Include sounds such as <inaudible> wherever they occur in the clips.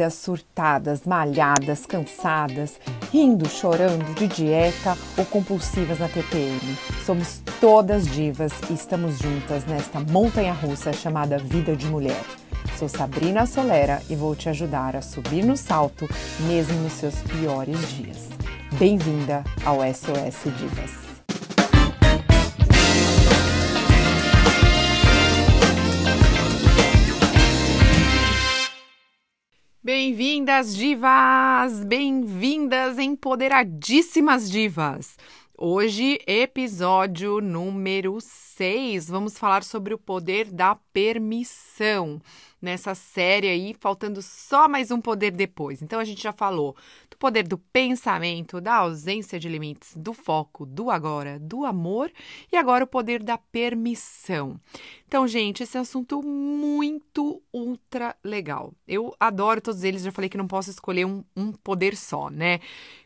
Vidas surtadas, malhadas, cansadas, rindo, chorando, de dieta ou compulsivas na TPM. Somos todas divas e estamos juntas nesta montanha russa chamada Vida de Mulher. Sou Sabrina Solera e vou te ajudar a subir no salto, mesmo nos seus piores dias. Bem-vinda ao SOS Divas. Bem-vindas, divas! Bem-vindas, empoderadíssimas divas! Hoje, episódio número 6. Vamos falar sobre o poder da permissão nessa série aí, faltando só mais um poder depois. Então, a gente já falou do poder do pensamento, da ausência de limites, do foco, do agora, do amor e agora o poder da permissão. Então, gente, esse é um assunto muito ultra legal. Eu adoro todos eles, já falei que não posso escolher um, um poder só, né?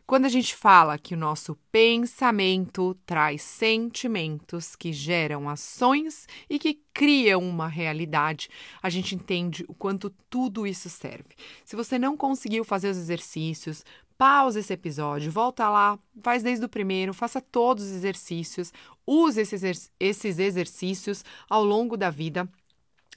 Quando a gente fala que o nosso pensamento traz sentimentos que geram ações e que criam uma realidade, a gente entende o quanto tudo isso serve. Se você não conseguiu fazer os exercícios, pausa esse episódio, volta lá, faz desde o primeiro, faça todos os exercícios, use esses, esses exercícios ao longo da vida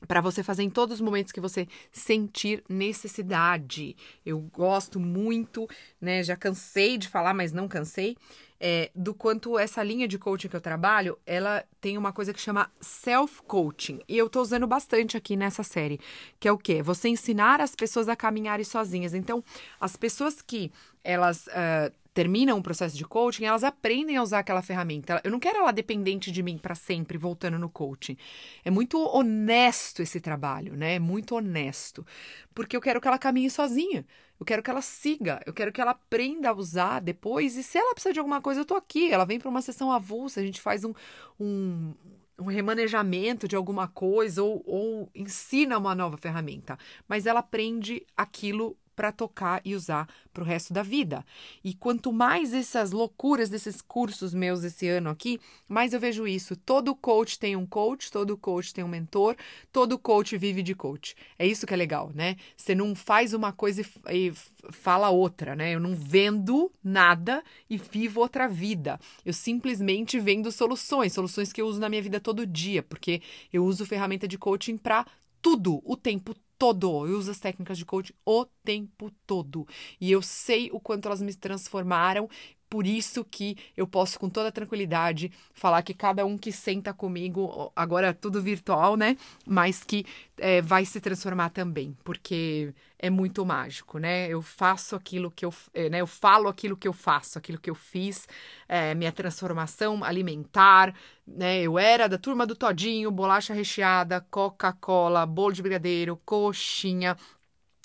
para você fazer em todos os momentos que você sentir necessidade. Eu gosto muito, né? Já cansei de falar, mas não cansei. É, do quanto essa linha de coaching que eu trabalho, ela tem uma coisa que chama self-coaching. E eu tô usando bastante aqui nessa série, que é o quê? Você ensinar as pessoas a caminharem sozinhas. Então, as pessoas que elas uh, terminam um processo de coaching, elas aprendem a usar aquela ferramenta. Eu não quero ela dependente de mim para sempre, voltando no coaching. É muito honesto esse trabalho, né? É muito honesto. Porque eu quero que ela caminhe sozinha. Eu quero que ela siga, eu quero que ela aprenda a usar depois. E se ela precisa de alguma coisa, eu tô aqui. Ela vem para uma sessão avulsa, a gente faz um, um, um remanejamento de alguma coisa ou, ou ensina uma nova ferramenta. Mas ela aprende aquilo para tocar e usar para o resto da vida. E quanto mais essas loucuras desses cursos meus esse ano aqui, mais eu vejo isso. Todo coach tem um coach, todo coach tem um mentor, todo coach vive de coach. É isso que é legal, né? Você não faz uma coisa e, fala outra, né? Eu não vendo nada e vivo outra vida. Eu simplesmente vendo soluções, soluções que eu uso na minha vida todo dia, porque eu uso ferramenta de coaching para tudo, o tempo todo. Eu uso as técnicas de coaching o tempo todo. E eu sei o quanto elas me transformaram. Por isso que eu posso com toda tranquilidade falar que cada um que senta comigo, agora tudo virtual, né? Mas que é, vai se transformar também, porque é muito mágico, né? Eu faço aquilo que eu, é, né? Eu falo aquilo que eu faço, aquilo que eu fiz, é, minha transformação alimentar, né? Eu era da turma do todinho, bolacha recheada, Coca-Cola, bolo de brigadeiro, coxinha,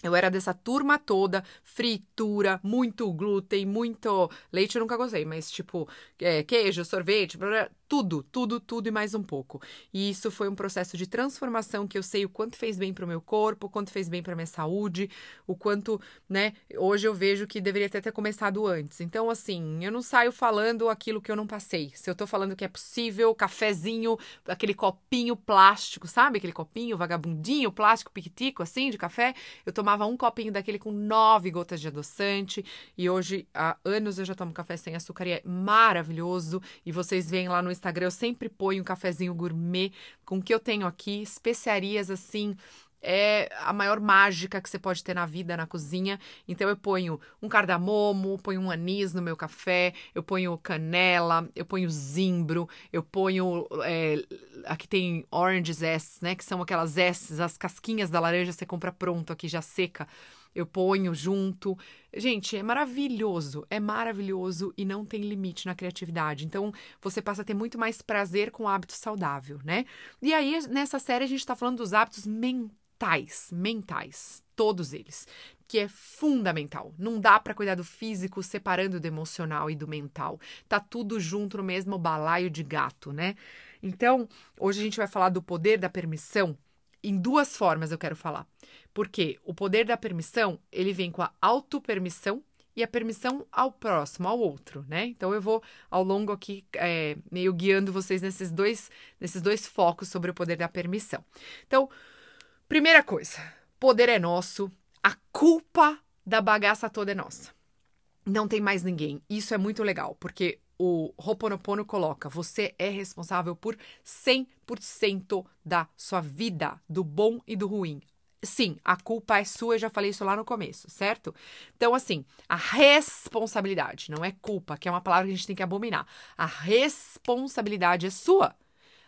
eu era dessa turma toda, fritura, muito glúten, muito leite eu nunca gostei, mas tipo, é, queijo, sorvete, blá, blá, tudo, tudo, tudo e mais um pouco. E isso foi um processo de transformação que eu sei o quanto fez bem para o meu corpo, o quanto fez bem para minha saúde, o quanto, né? Hoje eu vejo que deveria ter, ter começado antes. Então, assim, eu não saio falando aquilo que eu não passei. Se eu tô falando que é possível, cafezinho, aquele copinho plástico, sabe? Aquele copinho vagabundinho, plástico, piquitico, assim, de café. Eu tomava um copinho daquele com nove gotas de adoçante. E hoje, há anos, eu já tomo café sem açúcar e é maravilhoso. E vocês veem lá no Instagram Instagram eu sempre ponho um cafezinho gourmet com o que eu tenho aqui, especiarias assim é a maior mágica que você pode ter na vida, na cozinha. Então eu ponho um cardamomo, ponho um anis no meu café, eu ponho canela, eu ponho zimbro, eu ponho. É, aqui tem orange zest, né? Que são aquelas zestes, as casquinhas da laranja você compra pronto aqui já seca eu ponho junto. Gente, é maravilhoso, é maravilhoso e não tem limite na criatividade. Então, você passa a ter muito mais prazer com o hábito saudável, né? E aí, nessa série, a gente tá falando dos hábitos mentais, mentais, todos eles, que é fundamental. Não dá para cuidar do físico separando do emocional e do mental. Tá tudo junto no mesmo balaio de gato, né? Então, hoje a gente vai falar do poder da permissão em duas formas eu quero falar. Porque o poder da permissão, ele vem com a autopermissão e a permissão ao próximo, ao outro, né? Então eu vou ao longo aqui é, meio guiando vocês nesses dois, nesses dois focos sobre o poder da permissão. Então, primeira coisa, poder é nosso, a culpa da bagaça toda é nossa. Não tem mais ninguém. Isso é muito legal, porque o Ho'oponopono coloca: você é responsável por 100% da sua vida, do bom e do ruim. Sim, a culpa é sua, eu já falei isso lá no começo, certo? Então, assim, a responsabilidade, não é culpa, que é uma palavra que a gente tem que abominar. A responsabilidade é sua.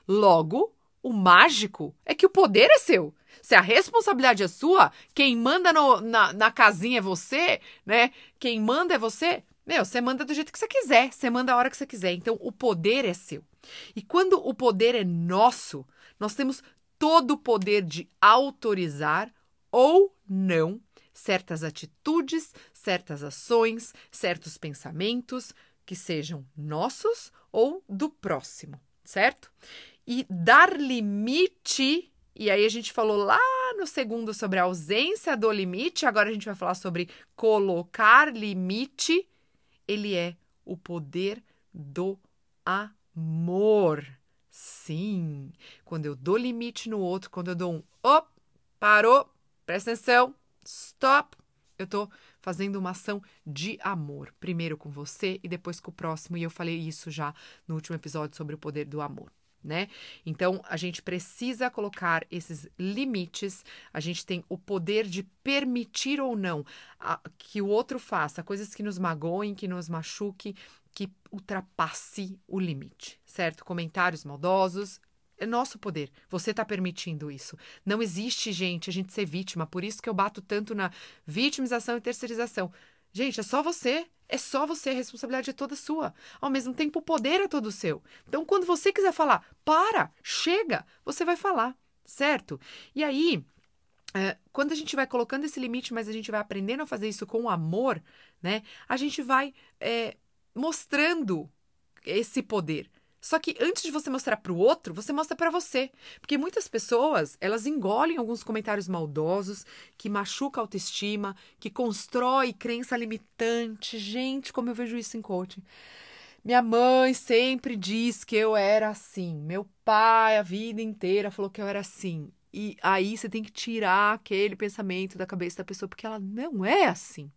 Logo, o mágico é que o poder é seu. Se a responsabilidade é sua, quem manda no, na, na casinha é você, né? Quem manda é você. Meu, você manda do jeito que você quiser, você manda a hora que você quiser. Então, o poder é seu. E quando o poder é nosso, nós temos todo o poder de autorizar ou não certas atitudes, certas ações, certos pensamentos que sejam nossos ou do próximo, certo? E dar limite, e aí a gente falou lá no segundo sobre a ausência do limite, agora a gente vai falar sobre colocar limite. Ele é o poder do amor. Sim, quando eu dou limite no outro, quando eu dou um op, parou, presta atenção, stop, eu estou fazendo uma ação de amor, primeiro com você e depois com o próximo, e eu falei isso já no último episódio sobre o poder do amor. Né? Então, a gente precisa colocar esses limites, a gente tem o poder de permitir ou não a, que o outro faça coisas que nos magoem, que nos machuquem, que ultrapasse o limite, certo? Comentários maldosos. É nosso poder. Você está permitindo isso. Não existe, gente, a gente ser vítima. Por isso que eu bato tanto na vitimização e terceirização. Gente, é só você. É só você. A responsabilidade é toda sua. Ao mesmo tempo, o poder é todo seu. Então, quando você quiser falar, para, chega, você vai falar, certo? E aí, é, quando a gente vai colocando esse limite, mas a gente vai aprendendo a fazer isso com amor, né? A gente vai é, mostrando esse poder. Só que antes de você mostrar para o outro, você mostra para você. Porque muitas pessoas, elas engolem alguns comentários maldosos, que machuca a autoestima, que constrói crença limitante. Gente, como eu vejo isso em coaching. Minha mãe sempre diz que eu era assim. Meu pai, a vida inteira, falou que eu era assim. E aí você tem que tirar aquele pensamento da cabeça da pessoa, porque ela não é assim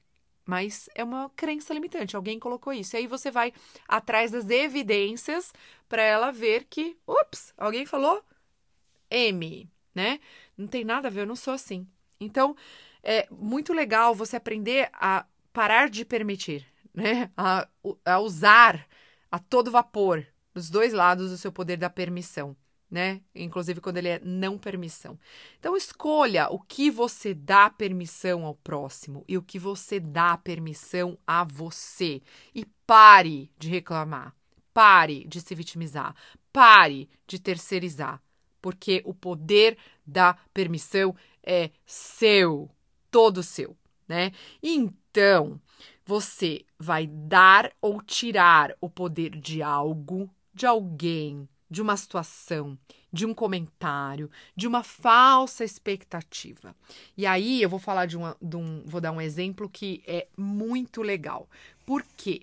mas é uma crença limitante. Alguém colocou isso. E aí você vai atrás das evidências para ela ver que, ups, alguém falou M, né? Não tem nada a ver, eu não sou assim. Então, é muito legal você aprender a parar de permitir, né? A, a usar a todo vapor dos dois lados o seu poder da permissão né? Inclusive quando ele é não permissão. Então escolha o que você dá permissão ao próximo e o que você dá permissão a você e pare de reclamar. Pare de se vitimizar. Pare de terceirizar, porque o poder da permissão é seu, todo seu, né? Então, você vai dar ou tirar o poder de algo, de alguém, de uma situação, de um comentário, de uma falsa expectativa. E aí eu vou falar de, uma, de um, vou dar um exemplo que é muito legal. Por quê?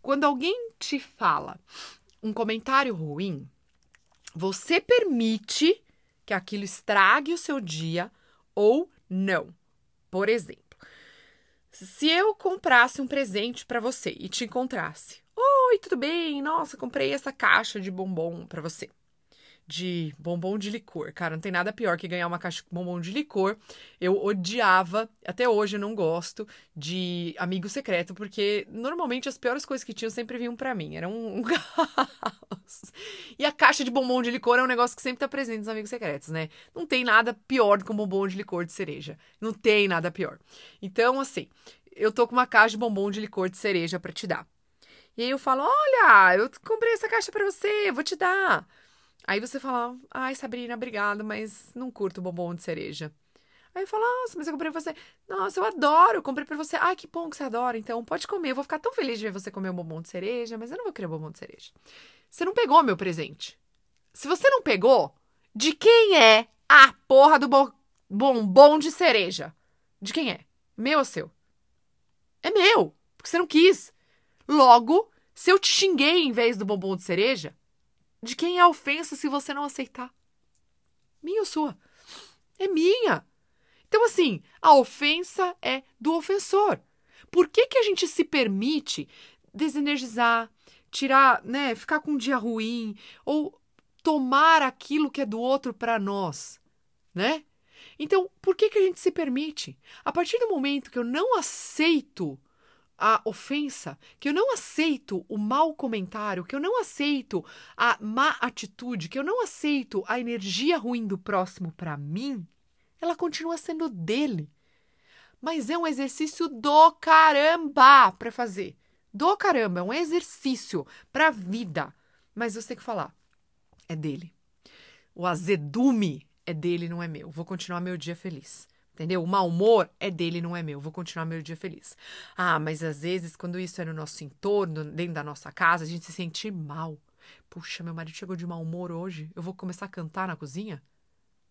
Quando alguém te fala um comentário ruim, você permite que aquilo estrague o seu dia ou não. Por exemplo, se eu comprasse um presente para você e te encontrasse Oi, tudo bem? Nossa, comprei essa caixa de bombom para você. De bombom de licor. Cara, não tem nada pior que ganhar uma caixa de bombom de licor. Eu odiava, até hoje eu não gosto, de amigo secreto, porque normalmente as piores coisas que tinham sempre vinham para mim. Era um, <laughs> um caos. E a caixa de bombom de licor é um negócio que sempre tá presente nos amigos secretos, né? Não tem nada pior do que um bombom de licor de cereja. Não tem nada pior. Então, assim, eu tô com uma caixa de bombom de licor de cereja para te dar. E aí eu falo: Olha, eu comprei essa caixa para você, vou te dar. Aí você fala: Ai, Sabrina, obrigada, mas não curto bombom de cereja. Aí eu falo: Nossa, mas eu comprei pra você. Nossa, eu adoro, eu comprei pra você. Ai, que bom que você adora, então pode comer. Eu vou ficar tão feliz de ver você comer um bombom de cereja, mas eu não vou querer bombom de cereja. Você não pegou meu presente. Se você não pegou, de quem é a porra do bo bombom de cereja? De quem é? Meu ou seu? É meu, porque você não quis. Logo, se eu te xinguei em vez do bombom de cereja, de quem é a ofensa se você não aceitar? Minha ou sua? É minha. Então, assim, a ofensa é do ofensor. Por que, que a gente se permite desenergizar, tirar, né, ficar com um dia ruim ou tomar aquilo que é do outro para nós, né? Então, por que, que a gente se permite? A partir do momento que eu não aceito a ofensa, que eu não aceito o mau comentário, que eu não aceito a má atitude, que eu não aceito a energia ruim do próximo para mim, ela continua sendo dele. Mas é um exercício do caramba para fazer. Do caramba, é um exercício para a vida. Mas você tem que falar, é dele. O azedume é dele, não é meu. Vou continuar meu dia feliz. Entendeu? O mau humor é dele, não é meu. Vou continuar meu dia feliz. Ah, mas às vezes, quando isso é no nosso entorno, dentro da nossa casa, a gente se sente mal. Puxa, meu marido chegou de mau humor hoje. Eu vou começar a cantar na cozinha?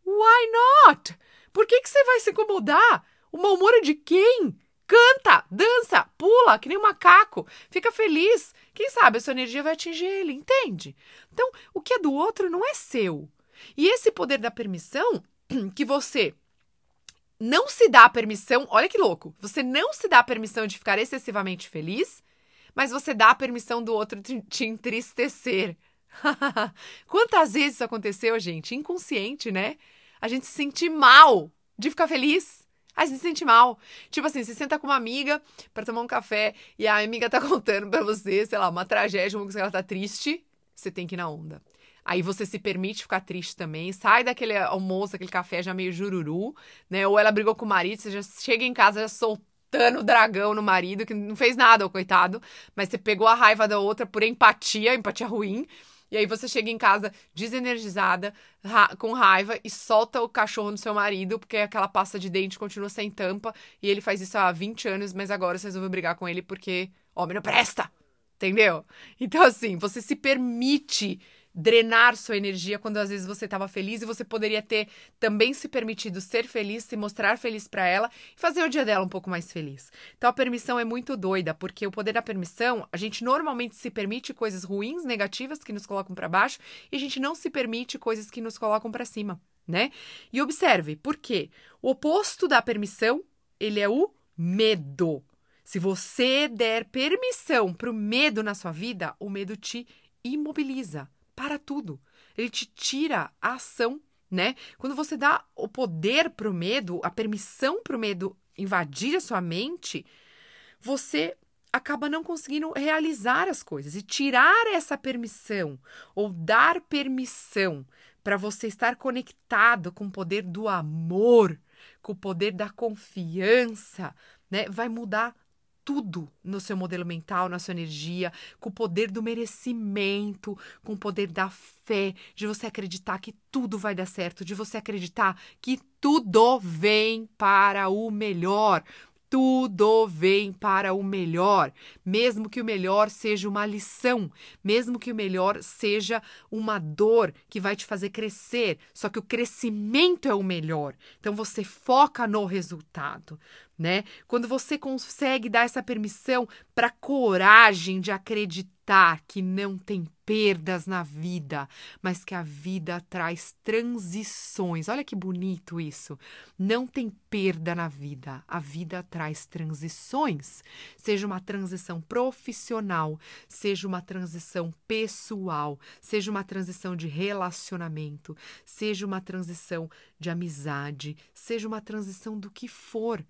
Why not? Por que, que você vai se incomodar? O mau humor é de quem? Canta, dança, pula, que nem um macaco. Fica feliz. Quem sabe a sua energia vai atingir ele, entende? Então, o que é do outro não é seu. E esse poder da permissão <clears throat> que você não se dá permissão, olha que louco, você não se dá permissão de ficar excessivamente feliz, mas você dá a permissão do outro te, te entristecer. <laughs> Quantas vezes isso aconteceu, gente? Inconsciente, né? A gente se sente mal de ficar feliz. A gente se sente mal. Tipo assim, você senta com uma amiga para tomar um café e a amiga tá <laughs> contando pra você, sei lá, uma tragédia, uma coisa que ela tá triste, você tem que ir na onda. Aí você se permite ficar triste também, sai daquele almoço, aquele café já meio jururu, né? Ou ela brigou com o marido, você já chega em casa já soltando o dragão no marido, que não fez nada, coitado, mas você pegou a raiva da outra por empatia, empatia ruim. E aí você chega em casa desenergizada, ra com raiva e solta o cachorro no seu marido, porque aquela pasta de dente continua sem tampa, e ele faz isso há 20 anos, mas agora você resolveu brigar com ele porque homem não presta. Entendeu? Então assim, você se permite drenar sua energia quando às vezes você estava feliz e você poderia ter também se permitido ser feliz, se mostrar feliz para ela e fazer o dia dela um pouco mais feliz. Então a permissão é muito doida, porque o poder da permissão, a gente normalmente se permite coisas ruins, negativas que nos colocam para baixo e a gente não se permite coisas que nos colocam para cima, né? E observe, por quê? O oposto da permissão, ele é o medo. Se você der permissão para o medo na sua vida, o medo te imobiliza para tudo. Ele te tira a ação, né? Quando você dá o poder para o medo, a permissão para o medo invadir a sua mente, você acaba não conseguindo realizar as coisas. E tirar essa permissão ou dar permissão para você estar conectado com o poder do amor, com o poder da confiança, né? Vai mudar tudo no seu modelo mental, na sua energia, com o poder do merecimento, com o poder da fé, de você acreditar que tudo vai dar certo, de você acreditar que tudo vem para o melhor. Tudo vem para o melhor, mesmo que o melhor seja uma lição, mesmo que o melhor seja uma dor que vai te fazer crescer, só que o crescimento é o melhor. Então você foca no resultado, né? Quando você consegue dar essa permissão para coragem de acreditar que não tem perdas na vida, mas que a vida traz transições. Olha que bonito isso. Não tem perda na vida, a vida traz transições. Seja uma transição profissional, seja uma transição pessoal, seja uma transição de relacionamento, seja uma transição de amizade, seja uma transição do que for.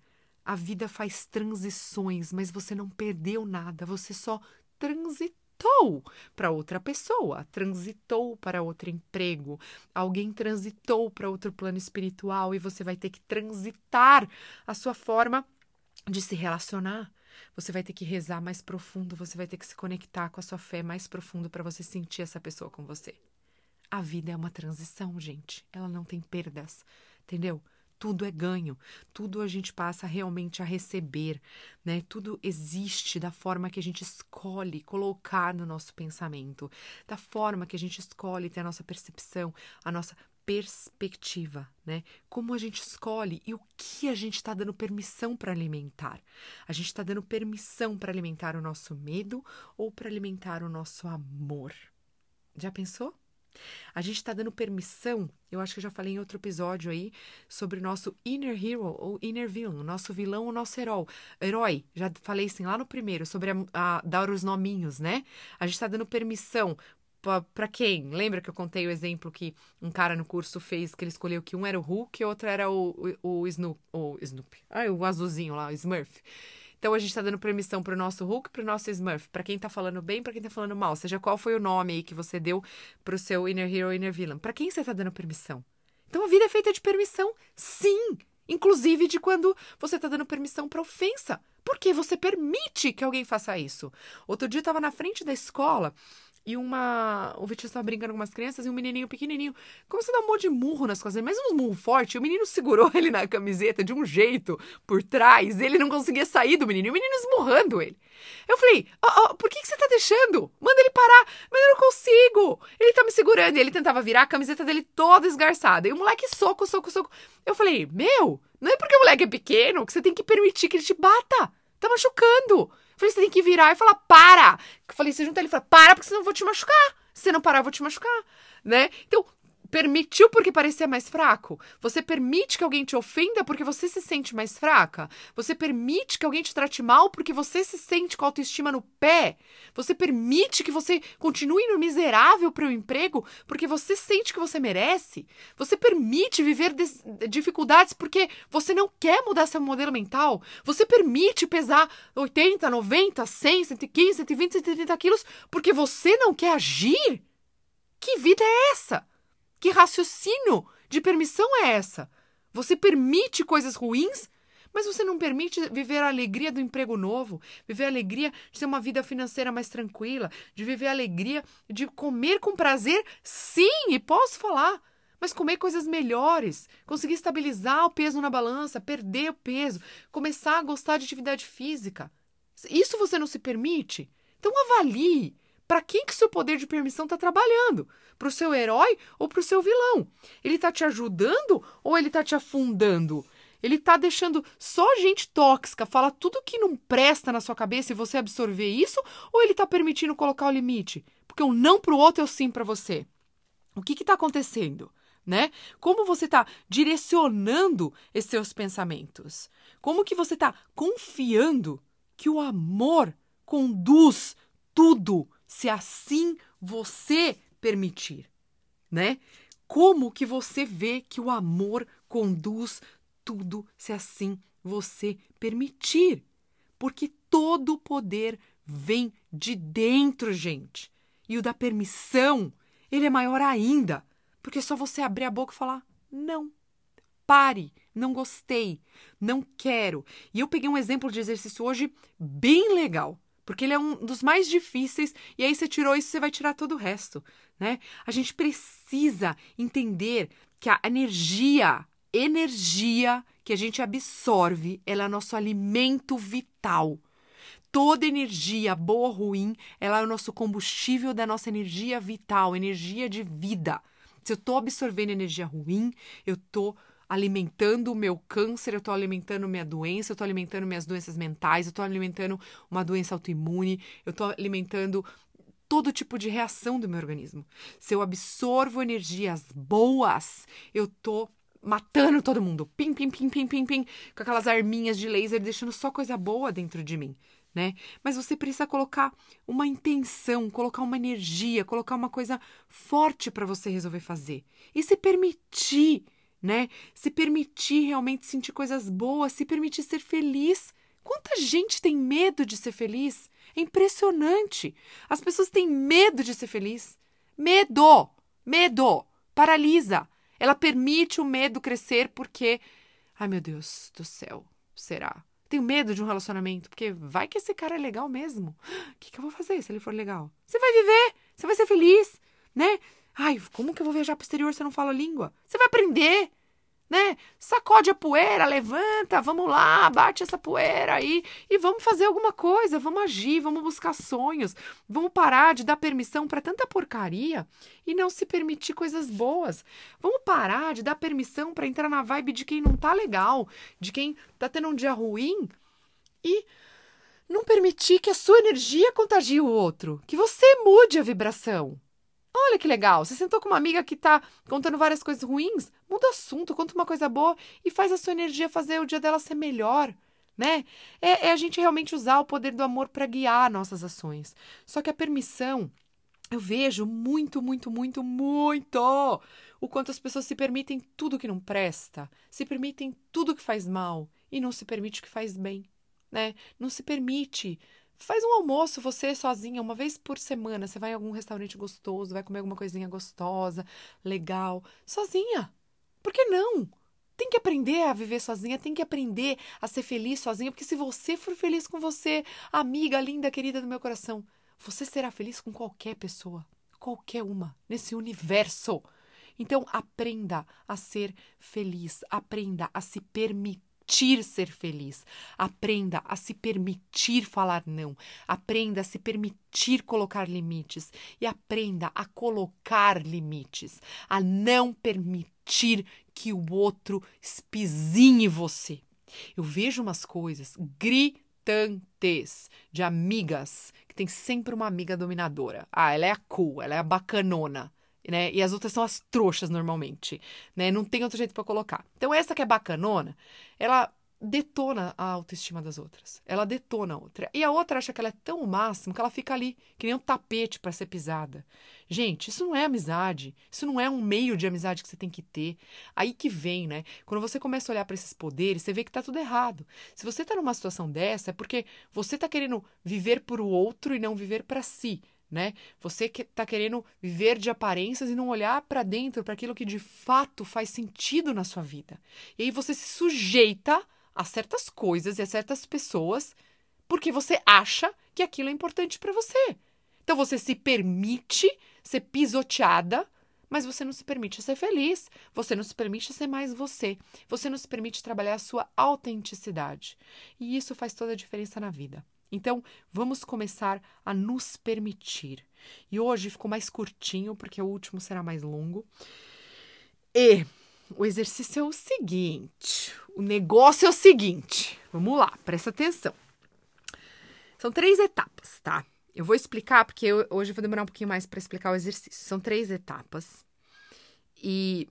A vida faz transições, mas você não perdeu nada, você só transitou para outra pessoa, transitou para outro emprego, alguém transitou para outro plano espiritual e você vai ter que transitar a sua forma de se relacionar. Você vai ter que rezar mais profundo, você vai ter que se conectar com a sua fé mais profundo para você sentir essa pessoa com você. A vida é uma transição, gente. Ela não tem perdas, entendeu? Tudo é ganho, tudo a gente passa realmente a receber, né? Tudo existe da forma que a gente escolhe colocar no nosso pensamento, da forma que a gente escolhe ter a nossa percepção, a nossa perspectiva, né? Como a gente escolhe e o que a gente está dando permissão para alimentar. A gente está dando permissão para alimentar o nosso medo ou para alimentar o nosso amor. Já pensou? A gente está dando permissão, eu acho que eu já falei em outro episódio aí, sobre o nosso inner hero ou inner villain, o nosso vilão, o nosso herói. Herói, já falei assim lá no primeiro, sobre a, a dar os nominhos, né? A gente está dando permissão para quem? Lembra que eu contei o exemplo que um cara no curso fez que ele escolheu que um era o Hulk e outro era o, o, o Snoop, o Snoop, ah, o azulzinho lá, o Smurf. Então a gente tá dando permissão pro nosso Hulk, pro nosso Smurf, para quem tá falando bem, para quem tá falando mal, seja qual foi o nome aí que você deu pro seu inner hero, inner villain. Para quem você tá dando permissão? Então a vida é feita de permissão, sim, inclusive de quando você tá dando permissão para ofensa. Porque você permite que alguém faça isso. Outro dia eu tava na frente da escola e uma. O Vitinho estava brincando com umas crianças e um menininho pequenininho começou a dar um monte de murro nas costas, mas um murro forte. O menino segurou <laughs> ele na camiseta de um jeito por trás, ele não conseguia sair do menino, e o menino esmurrando ele. Eu falei: oh, oh, por que, que você tá deixando? Manda ele parar. Mas eu não consigo. Ele tá me segurando. E ele tentava virar a camiseta dele toda esgarçada. E o moleque soco, soco, soco. Eu falei: meu, não é porque o moleque é pequeno que você tem que permitir que ele te bata. Tá machucando. Falei, você tem que virar e falar, para! Eu falei, você junta ele e fala, para, porque senão eu vou te machucar. Se não parar, eu vou te machucar, né? Então, permitiu porque parecia mais fraco? Você permite que alguém te ofenda porque você se sente mais fraca? Você permite que alguém te trate mal porque você se sente com autoestima no pé? Você permite que você continue no miserável para o emprego porque você sente que você merece? Você permite viver dificuldades porque você não quer mudar seu modelo mental? Você permite pesar 80, 90, 100, 115, 120, 130 quilos porque você não quer agir? Que vida é essa? Que raciocínio de permissão é essa? Você permite coisas ruins, mas você não permite viver a alegria do emprego novo, viver a alegria de ter uma vida financeira mais tranquila, de viver a alegria de comer com prazer, sim, e posso falar. Mas comer coisas melhores, conseguir estabilizar o peso na balança, perder o peso, começar a gostar de atividade física. Isso você não se permite? Então avalie para quem que seu poder de permissão está trabalhando? Para o seu herói ou para o seu vilão? Ele está te ajudando ou ele está te afundando? Ele está deixando só gente tóxica falar tudo que não presta na sua cabeça e você absorver isso? Ou ele está permitindo colocar o limite? Porque um não para o outro é o sim para você. O que está acontecendo? Né? Como você está direcionando esses seus pensamentos? Como que você está confiando que o amor conduz tudo se assim você permitir, né? Como que você vê que o amor conduz tudo se assim você permitir? Porque todo o poder vem de dentro, gente. E o da permissão, ele é maior ainda, porque é só você abrir a boca e falar: "Não. Pare, não gostei, não quero". E eu peguei um exemplo de exercício hoje bem legal porque ele é um dos mais difíceis, e aí você tirou isso, você vai tirar todo o resto, né? A gente precisa entender que a energia, energia que a gente absorve, ela é nosso alimento vital. Toda energia, boa ou ruim, ela é o nosso combustível da nossa energia vital, energia de vida. Se eu estou absorvendo energia ruim, eu estou alimentando o meu câncer, eu estou alimentando minha doença, eu estou alimentando minhas doenças mentais, eu estou alimentando uma doença autoimune, eu estou alimentando todo tipo de reação do meu organismo. Se eu absorvo energias boas, eu estou matando todo mundo. Pim, pim, pim, pim, pim, pim, com aquelas arminhas de laser, deixando só coisa boa dentro de mim. Né? Mas você precisa colocar uma intenção, colocar uma energia, colocar uma coisa forte para você resolver fazer e se permitir né? Se permitir realmente sentir coisas boas, se permitir ser feliz. Quanta gente tem medo de ser feliz? É impressionante. As pessoas têm medo de ser feliz. Medo! Medo! Paralisa. Ela permite o medo crescer porque. Ai, meu Deus do céu, será? Tenho medo de um relacionamento, porque vai que esse cara é legal mesmo. O <gasps> que, que eu vou fazer se ele for legal? Você vai viver, você vai ser feliz, né? Ai, como que eu vou viajar pro exterior se eu não falo a língua? Você vai aprender, né? Sacode a poeira, levanta, vamos lá, bate essa poeira aí e vamos fazer alguma coisa, vamos agir, vamos buscar sonhos, vamos parar de dar permissão para tanta porcaria e não se permitir coisas boas. Vamos parar de dar permissão para entrar na vibe de quem não tá legal, de quem tá tendo um dia ruim e não permitir que a sua energia contagie o outro, que você mude a vibração. Olha que legal. Você sentou com uma amiga que tá contando várias coisas ruins, muda o assunto, conta uma coisa boa e faz a sua energia fazer o dia dela ser melhor. Né? É, é a gente realmente usar o poder do amor para guiar nossas ações. Só que a permissão, eu vejo muito, muito, muito, muito o quanto as pessoas se permitem tudo que não presta, se permitem tudo que faz mal e não se permite o que faz bem, né? Não se permite Faz um almoço você sozinha, uma vez por semana. Você vai em algum restaurante gostoso, vai comer alguma coisinha gostosa, legal, sozinha. Por que não? Tem que aprender a viver sozinha, tem que aprender a ser feliz sozinha, porque se você for feliz com você, amiga linda, querida do meu coração, você será feliz com qualquer pessoa, qualquer uma, nesse universo. Então, aprenda a ser feliz, aprenda a se permitir permitir ser feliz. Aprenda a se permitir falar não. Aprenda a se permitir colocar limites. E aprenda a colocar limites. A não permitir que o outro espizinhe você. Eu vejo umas coisas gritantes de amigas que tem sempre uma amiga dominadora. Ah, ela é a cool, ela é a bacanona né? E as outras são as trouxas normalmente, né? Não tem outro jeito para colocar. Então essa que é bacanona, ela detona a autoestima das outras. Ela detona a outra. E a outra acha que ela é tão o máximo que ela fica ali, que nem um tapete para ser pisada. Gente, isso não é amizade. Isso não é um meio de amizade que você tem que ter. Aí que vem, né? Quando você começa a olhar para esses poderes, você vê que tá tudo errado. Se você tá numa situação dessa, é porque você tá querendo viver para o outro e não viver para si né? Você que está querendo viver de aparências e não olhar para dentro, para aquilo que de fato faz sentido na sua vida. E aí você se sujeita a certas coisas e a certas pessoas porque você acha que aquilo é importante para você. Então você se permite ser pisoteada, mas você não se permite ser feliz, você não se permite ser mais você, você não se permite trabalhar a sua autenticidade. E isso faz toda a diferença na vida. Então, vamos começar a nos permitir. E hoje ficou mais curtinho, porque o último será mais longo. E o exercício é o seguinte: o negócio é o seguinte. Vamos lá, presta atenção. São três etapas, tá? Eu vou explicar, porque eu, hoje eu vou demorar um pouquinho mais para explicar o exercício. São três etapas. E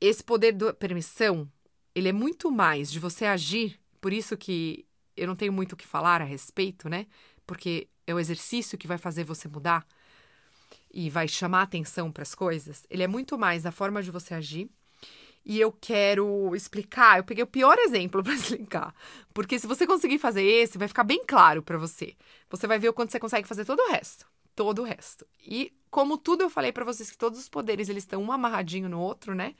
esse poder da permissão, ele é muito mais de você agir, por isso que eu não tenho muito o que falar a respeito, né? Porque é o exercício que vai fazer você mudar e vai chamar atenção para as coisas. Ele é muito mais a forma de você agir. E eu quero explicar, eu peguei o pior exemplo <laughs> para explicar, porque se você conseguir fazer esse, vai ficar bem claro para você. Você vai ver o quanto você consegue fazer todo o resto, todo o resto. E como tudo eu falei para vocês que todos os poderes eles estão um amarradinho no outro, né?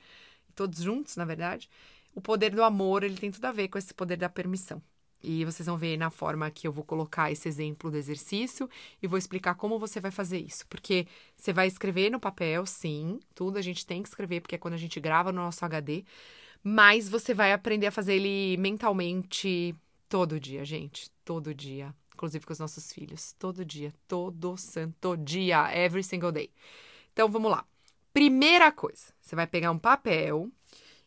Todos juntos, na verdade. O poder do amor, ele tem tudo a ver com esse poder da permissão. E vocês vão ver na forma que eu vou colocar esse exemplo do exercício e vou explicar como você vai fazer isso. Porque você vai escrever no papel, sim, tudo a gente tem que escrever, porque é quando a gente grava no nosso HD. Mas você vai aprender a fazer ele mentalmente todo dia, gente. Todo dia. Inclusive com os nossos filhos. Todo dia. Todo santo dia. Every single day. Então vamos lá. Primeira coisa, você vai pegar um papel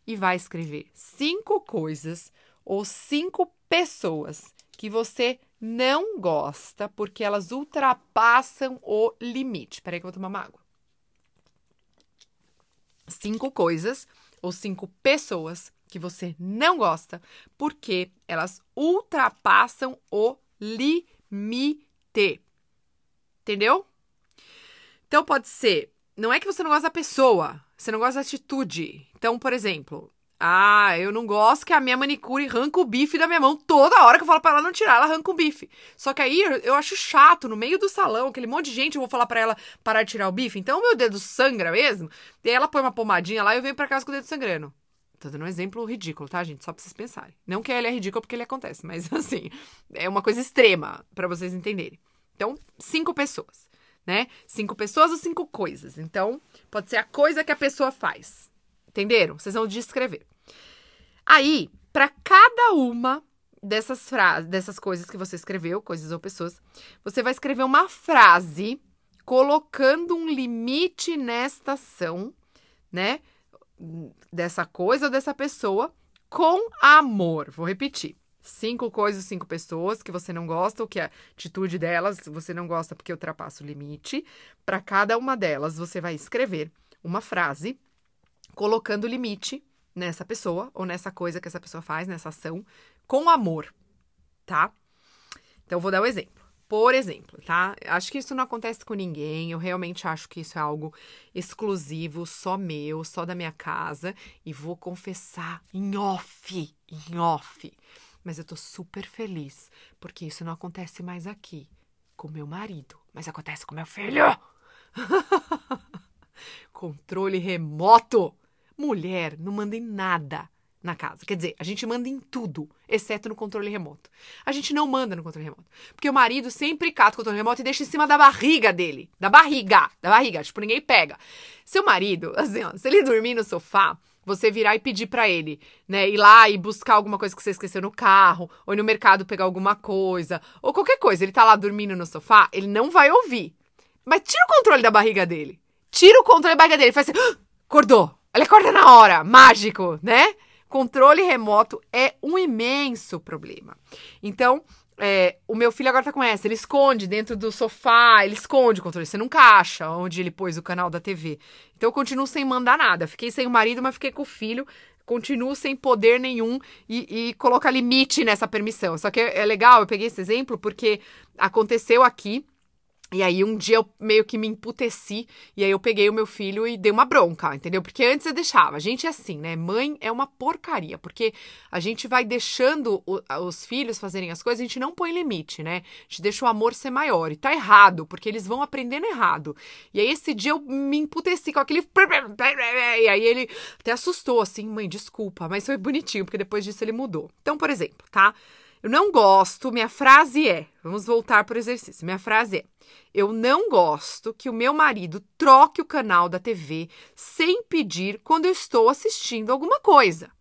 e vai escrever cinco coisas ou cinco pessoas que você não gosta porque elas ultrapassam o limite. Peraí que eu vou tomar uma água. Cinco coisas ou cinco pessoas que você não gosta porque elas ultrapassam o limite. Entendeu? Então pode ser, não é que você não gosta da pessoa, você não gosta da atitude. Então, por exemplo, ah, eu não gosto que a minha manicure arranca o bife da minha mão toda hora que eu falo pra ela não tirar, ela arranca o bife. Só que aí eu acho chato, no meio do salão, aquele monte de gente, eu vou falar para ela parar de tirar o bife. Então o meu dedo sangra mesmo. E ela põe uma pomadinha lá e eu venho pra casa com o dedo sangrando. Tô dando um exemplo ridículo, tá, gente? Só pra vocês pensarem. Não que ele é ridículo porque ele acontece, mas <laughs> assim, é uma coisa extrema para vocês entenderem. Então, cinco pessoas, né? Cinco pessoas ou cinco coisas. Então, pode ser a coisa que a pessoa faz. Entenderam? Vocês vão descrever. Aí, para cada uma dessas frases, dessas coisas que você escreveu, coisas ou pessoas, você vai escrever uma frase colocando um limite nesta ação, né? Dessa coisa ou dessa pessoa com amor. Vou repetir. cinco coisas, cinco pessoas que você não gosta, ou que a atitude delas você não gosta porque ultrapassa o limite. Para cada uma delas, você vai escrever uma frase colocando limite nessa pessoa ou nessa coisa que essa pessoa faz, nessa ação, com amor, tá? Então, vou dar um exemplo. Por exemplo, tá? Acho que isso não acontece com ninguém. Eu realmente acho que isso é algo exclusivo, só meu, só da minha casa. E vou confessar em off, em off. Mas eu tô super feliz, porque isso não acontece mais aqui com meu marido, mas acontece com meu filho. <laughs> Controle remoto. Mulher não manda em nada na casa. Quer dizer, a gente manda em tudo, exceto no controle remoto. A gente não manda no controle remoto. Porque o marido sempre cata o controle remoto e deixa em cima da barriga dele. Da barriga. Da barriga. Tipo, ninguém pega. Seu marido, assim, ó, se ele dormir no sofá, você virar e pedir para ele, né, ir lá e buscar alguma coisa que você esqueceu no carro, ou no mercado pegar alguma coisa, ou qualquer coisa, ele tá lá dormindo no sofá, ele não vai ouvir. Mas tira o controle da barriga dele. Tira o controle da barriga dele, faz assim, ah, <gasps> acordou. Ele acorda na hora, mágico, né? Controle remoto é um imenso problema. Então, é, o meu filho agora tá com essa, ele esconde dentro do sofá, ele esconde o controle, você nunca acha onde ele pôs o canal da TV. Então eu continuo sem mandar nada. Fiquei sem o marido, mas fiquei com o filho. Continuo sem poder nenhum e, e limite nessa permissão. Só que é, é legal, eu peguei esse exemplo porque aconteceu aqui e aí um dia eu meio que me emputeci e aí eu peguei o meu filho e dei uma bronca, entendeu? Porque antes eu deixava. A gente é assim, né? Mãe é uma porcaria, porque a gente vai deixando o, os filhos fazerem as coisas, a gente não põe limite, né? A gente deixa o amor ser maior. E tá errado, porque eles vão aprendendo errado. E aí esse dia eu me emputeci com aquele <laughs> e aí ele até assustou assim, mãe, desculpa, mas foi bonitinho, porque depois disso ele mudou. Então, por exemplo, tá? Eu não gosto, minha frase é, vamos voltar para o exercício. Minha frase é: eu não gosto que o meu marido troque o canal da TV sem pedir quando eu estou assistindo alguma coisa.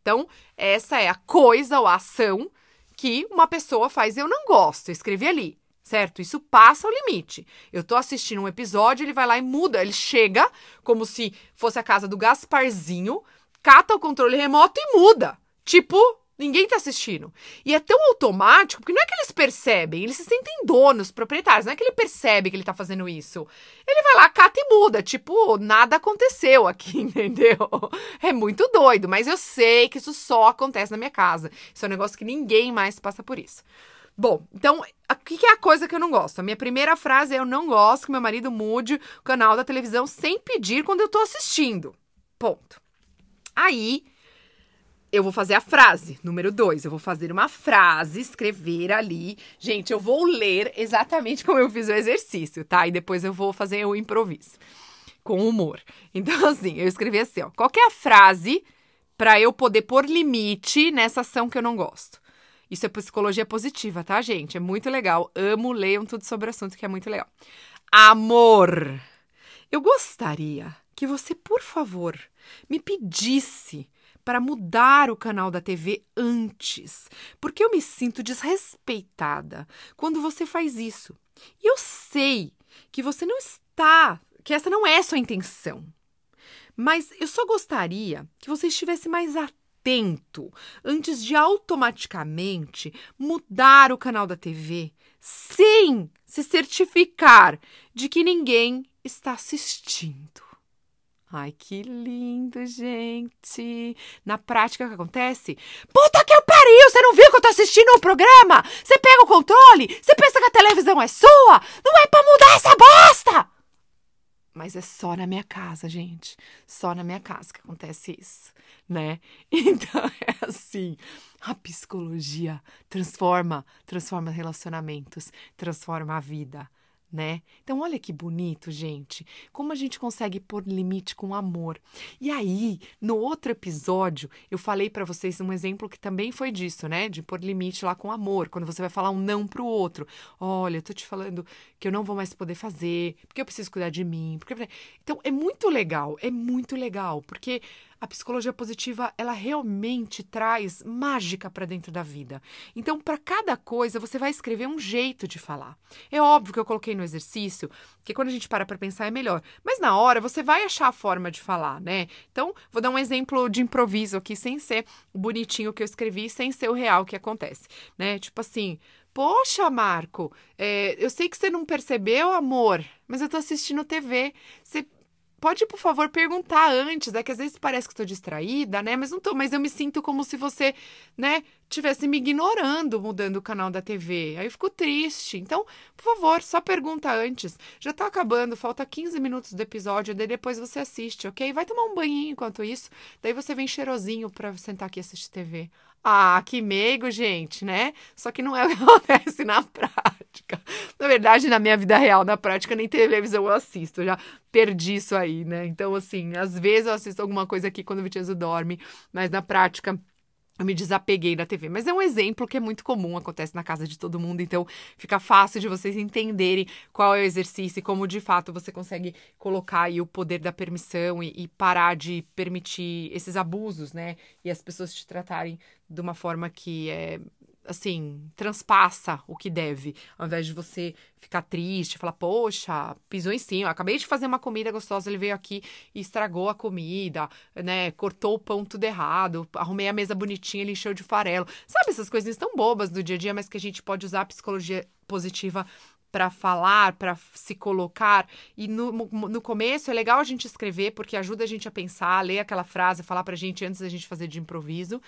Então, essa é a coisa ou a ação que uma pessoa faz. Eu não gosto, eu escrevi ali, certo? Isso passa o limite. Eu tô assistindo um episódio, ele vai lá e muda. Ele chega como se fosse a casa do Gasparzinho, cata o controle remoto e muda. Tipo, Ninguém tá assistindo. E é tão automático, porque não é que eles percebem, eles se sentem donos, proprietários. Não é que ele percebe que ele tá fazendo isso. Ele vai lá, cata e muda. Tipo, nada aconteceu aqui, <laughs> entendeu? É muito doido, mas eu sei que isso só acontece na minha casa. Isso é um negócio que ninguém mais passa por isso. Bom, então, o que é a coisa que eu não gosto? A minha primeira frase é: eu não gosto que meu marido mude o canal da televisão sem pedir quando eu tô assistindo. Ponto. Aí eu vou fazer a frase, número dois. Eu vou fazer uma frase, escrever ali. Gente, eu vou ler exatamente como eu fiz o exercício, tá? E depois eu vou fazer o improviso, com humor. Então, <laughs> assim, eu escrevi assim, ó. Qual é a frase para eu poder pôr limite nessa ação que eu não gosto? Isso é psicologia positiva, tá, gente? É muito legal. Amo, leiam tudo sobre o assunto, que é muito legal. Amor. Eu gostaria que você, por favor, me pedisse para mudar o canal da TV antes, porque eu me sinto desrespeitada quando você faz isso. E eu sei que você não está, que essa não é sua intenção. Mas eu só gostaria que você estivesse mais atento antes de automaticamente mudar o canal da TV sem se certificar de que ninguém está assistindo. Ai, que lindo, gente. Na prática, o que acontece? Puta que eu pariu! Você não viu que eu tô assistindo o programa? Você pega o controle? Você pensa que a televisão é sua? Não é pra mudar essa bosta! Mas é só na minha casa, gente. Só na minha casa que acontece isso, né? <laughs> Então é assim. A psicologia transforma, transforma relacionamentos, transforma a vida né? Então, olha que bonito, gente. Como a gente consegue pôr limite com amor. E aí, no outro episódio, eu falei para vocês um exemplo que também foi disso, né? De pôr limite lá com amor, quando você vai falar um não pro outro. Olha, eu tô te falando que eu não vou mais poder fazer, porque eu preciso cuidar de mim. Porque... Então, é muito legal, é muito legal, porque a psicologia positiva, ela realmente traz mágica para dentro da vida. Então, para cada coisa, você vai escrever um jeito de falar. É óbvio que eu coloquei no exercício, que quando a gente para para pensar é melhor. Mas na hora, você vai achar a forma de falar, né? Então, vou dar um exemplo de improviso aqui, sem ser o bonitinho que eu escrevi, sem ser o real que acontece, né? Tipo assim, Poxa, Marco, é, eu sei que você não percebeu, amor, mas eu tô assistindo TV. Você pode, por favor, perguntar antes, é que às vezes parece que estou distraída, né? Mas não tô, mas eu me sinto como se você, né, tivesse me ignorando mudando o canal da TV. Aí eu fico triste. Então, por favor, só pergunta antes. Já tá acabando, falta 15 minutos do episódio, daí depois você assiste, ok? Vai tomar um banhinho enquanto isso, daí você vem cheirosinho para sentar aqui e assistir TV. Ah, que meigo, gente, né? Só que não é o que <laughs> acontece na prática. Na verdade, na minha vida real, na prática, nem televisão eu assisto. Eu já perdi isso aí, né? Então, assim, às vezes eu assisto alguma coisa aqui quando o Vitiazo dorme, mas na prática eu me desapeguei da TV. Mas é um exemplo que é muito comum, acontece na casa de todo mundo, então fica fácil de vocês entenderem qual é o exercício e como de fato você consegue colocar aí o poder da permissão e, e parar de permitir esses abusos, né? E as pessoas te tratarem de uma forma que é assim, transpassa o que deve, ao invés de você ficar triste, falar, poxa, pisou em cima, acabei de fazer uma comida gostosa, ele veio aqui e estragou a comida, né, cortou o pão tudo errado, arrumei a mesa bonitinha, ele encheu de farelo. Sabe essas coisinhas tão bobas do dia a dia, mas que a gente pode usar a psicologia positiva para falar, para se colocar. E no, no começo é legal a gente escrever, porque ajuda a gente a pensar, ler aquela frase, falar pra gente antes da gente fazer de improviso.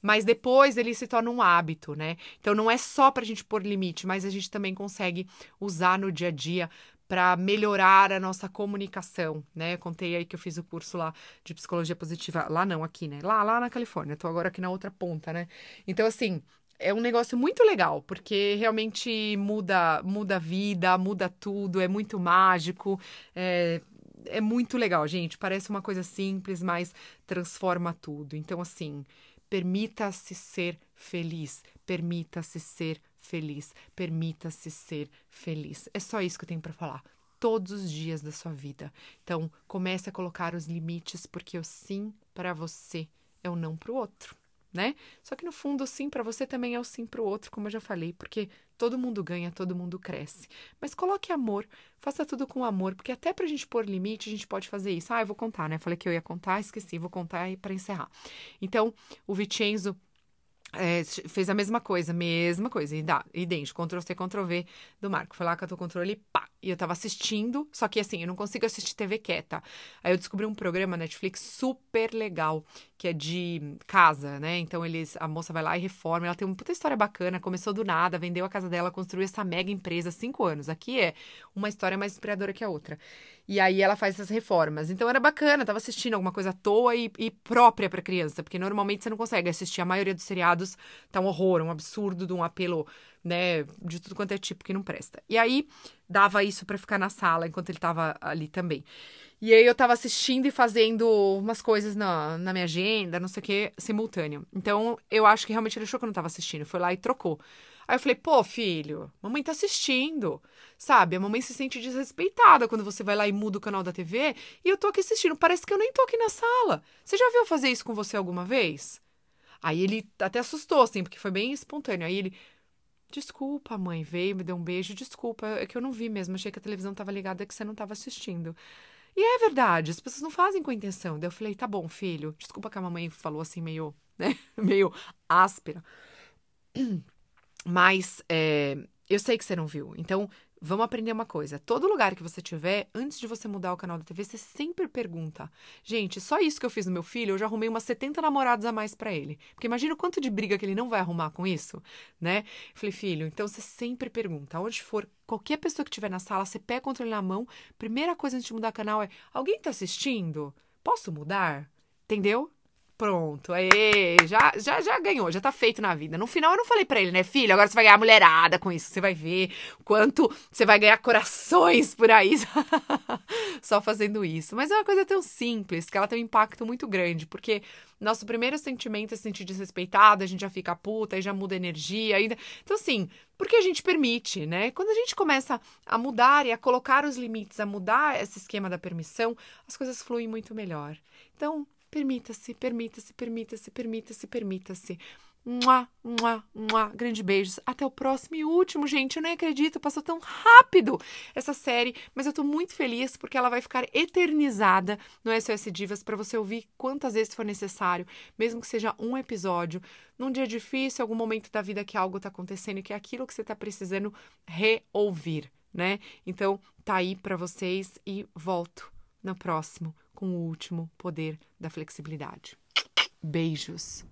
Mas depois ele se torna um hábito, né? Então não é só pra gente pôr limite, mas a gente também consegue usar no dia a dia para melhorar a nossa comunicação, né? contei aí que eu fiz o curso lá de psicologia positiva, lá não, aqui, né? Lá, lá na Califórnia, tô agora aqui na outra ponta, né? Então, assim, é um negócio muito legal, porque realmente muda, muda a vida, muda tudo, é muito mágico, é, é muito legal, gente. Parece uma coisa simples, mas transforma tudo. Então, assim, permita-se ser feliz, permita-se ser feliz, permita-se ser feliz. É só isso que eu tenho para falar. Todos os dias da sua vida. Então, comece a colocar os limites, porque o sim para você é o não para o outro né? Só que no fundo, sim para você também é o sim para o outro, como eu já falei, porque todo mundo ganha, todo mundo cresce. Mas coloque amor, faça tudo com amor, porque até pra gente pôr limite, a gente pode fazer isso. Ah, eu vou contar, né? Falei que eu ia contar, esqueci, vou contar para encerrar. Então, o Vicenzo é, fez a mesma coisa, mesma coisa, idêntico, Ctrl C, Ctrl V do Marco. Foi lá, com o controle, pá, e eu tava assistindo, só que assim, eu não consigo assistir TV quieta. Aí eu descobri um programa Netflix super legal, que é de casa, né? Então eles, a moça vai lá e reforma, ela tem uma puta história bacana, começou do nada, vendeu a casa dela, construiu essa mega empresa há cinco anos. Aqui é uma história mais inspiradora que a outra. E aí ela faz essas reformas. Então era bacana, tava assistindo alguma coisa à toa e, e própria para criança, porque normalmente você não consegue assistir. A maioria dos seriados tá um horror, um absurdo, de um apelo né, de tudo quanto é tipo que não presta. E aí dava isso para ficar na sala enquanto ele tava ali também. E aí eu tava assistindo e fazendo umas coisas na, na minha agenda, não sei o que, simultâneo. Então eu acho que realmente ele achou que eu não tava assistindo, foi lá e trocou. Aí eu falei, pô, filho, mamãe tá assistindo. Sabe, a mamãe se sente desrespeitada quando você vai lá e muda o canal da TV e eu tô aqui assistindo. Parece que eu nem tô aqui na sala. Você já viu fazer isso com você alguma vez? Aí ele até assustou, assim, porque foi bem espontâneo. Aí ele, Desculpa, mãe, veio, me deu um beijo. Desculpa, é que eu não vi mesmo. Achei que a televisão estava ligada, que você não estava assistindo. E é verdade, as pessoas não fazem com intenção. Daí eu falei, tá bom, filho. Desculpa que a mamãe falou assim, meio, <laughs> né? meio áspera. <clears throat> Mas é, eu sei que você não viu. Então, Vamos aprender uma coisa. Todo lugar que você tiver, antes de você mudar o canal da TV, você sempre pergunta. Gente, só isso que eu fiz no meu filho, eu já arrumei umas 70 namorados a mais para ele. Porque imagina o quanto de briga que ele não vai arrumar com isso, né? falei, filho, então você sempre pergunta. Onde for, qualquer pessoa que estiver na sala, você pega o controle na mão. Primeira coisa antes de mudar canal é: alguém tá assistindo? Posso mudar? Entendeu? Pronto, aí, já, já, já ganhou, já tá feito na vida. No final eu não falei para ele, né, filho, agora você vai ganhar mulherada com isso, você vai ver quanto você vai ganhar corações por aí <laughs> só fazendo isso. Mas é uma coisa tão simples que ela tem um impacto muito grande, porque nosso primeiro sentimento é se sentir desrespeitado, a gente já fica puta, aí já muda a energia ainda. Então, assim, porque a gente permite, né? Quando a gente começa a mudar e a colocar os limites, a mudar esse esquema da permissão, as coisas fluem muito melhor. Então, Permita-se, permita-se, permita-se, permita-se, permita-se. Mua, mua, mua. Grande beijos. Até o próximo e último, gente. Eu nem acredito, passou tão rápido essa série, mas eu tô muito feliz porque ela vai ficar eternizada no SOS Divas para você ouvir quantas vezes for necessário, mesmo que seja um episódio, num dia difícil, algum momento da vida que algo tá acontecendo que é aquilo que você tá precisando reouvir, né? Então, tá aí para vocês e volto no próximo com o último poder da flexibilidade. Beijos.